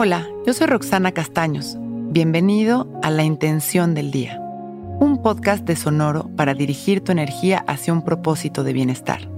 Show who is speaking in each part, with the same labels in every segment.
Speaker 1: Hola, yo soy Roxana Castaños. Bienvenido a La Intención del Día, un podcast de Sonoro para dirigir tu energía hacia un propósito de bienestar.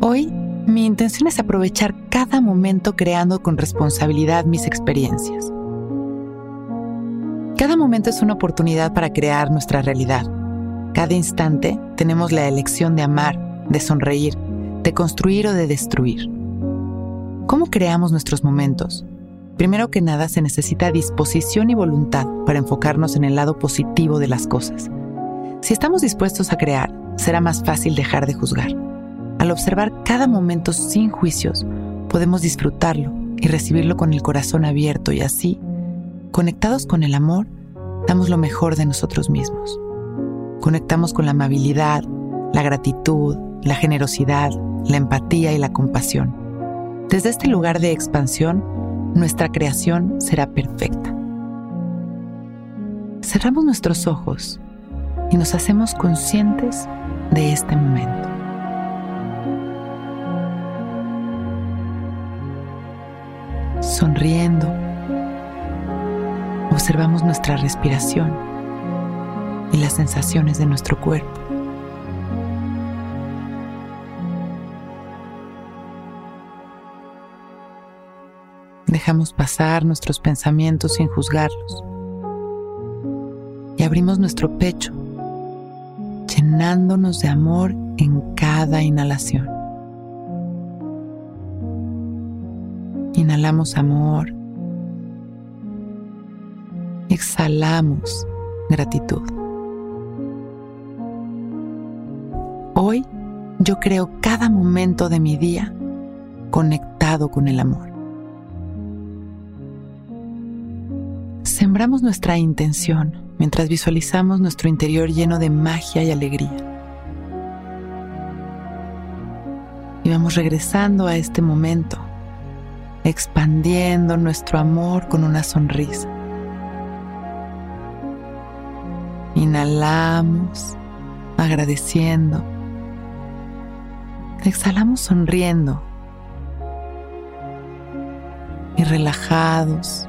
Speaker 1: Hoy, mi intención es aprovechar cada momento creando con responsabilidad mis experiencias. Cada momento es una oportunidad para crear nuestra realidad. Cada instante tenemos la elección de amar, de sonreír, de construir o de destruir. ¿Cómo creamos nuestros momentos? Primero que nada se necesita disposición y voluntad para enfocarnos en el lado positivo de las cosas. Si estamos dispuestos a crear, será más fácil dejar de juzgar. Al observar cada momento sin juicios, podemos disfrutarlo y recibirlo con el corazón abierto y así, conectados con el amor, damos lo mejor de nosotros mismos. Conectamos con la amabilidad, la gratitud, la generosidad, la empatía y la compasión desde este lugar de expansión, nuestra creación será perfecta. Cerramos nuestros ojos y nos hacemos conscientes de este momento. Sonriendo, observamos nuestra respiración y las sensaciones de nuestro cuerpo. Dejamos pasar nuestros pensamientos sin juzgarlos. Y abrimos nuestro pecho, llenándonos de amor en cada inhalación. Inhalamos amor. Exhalamos gratitud. Hoy yo creo cada momento de mi día conectado con el amor. Sembramos nuestra intención mientras visualizamos nuestro interior lleno de magia y alegría. Y vamos regresando a este momento, expandiendo nuestro amor con una sonrisa. Inhalamos, agradeciendo. Exhalamos sonriendo y relajados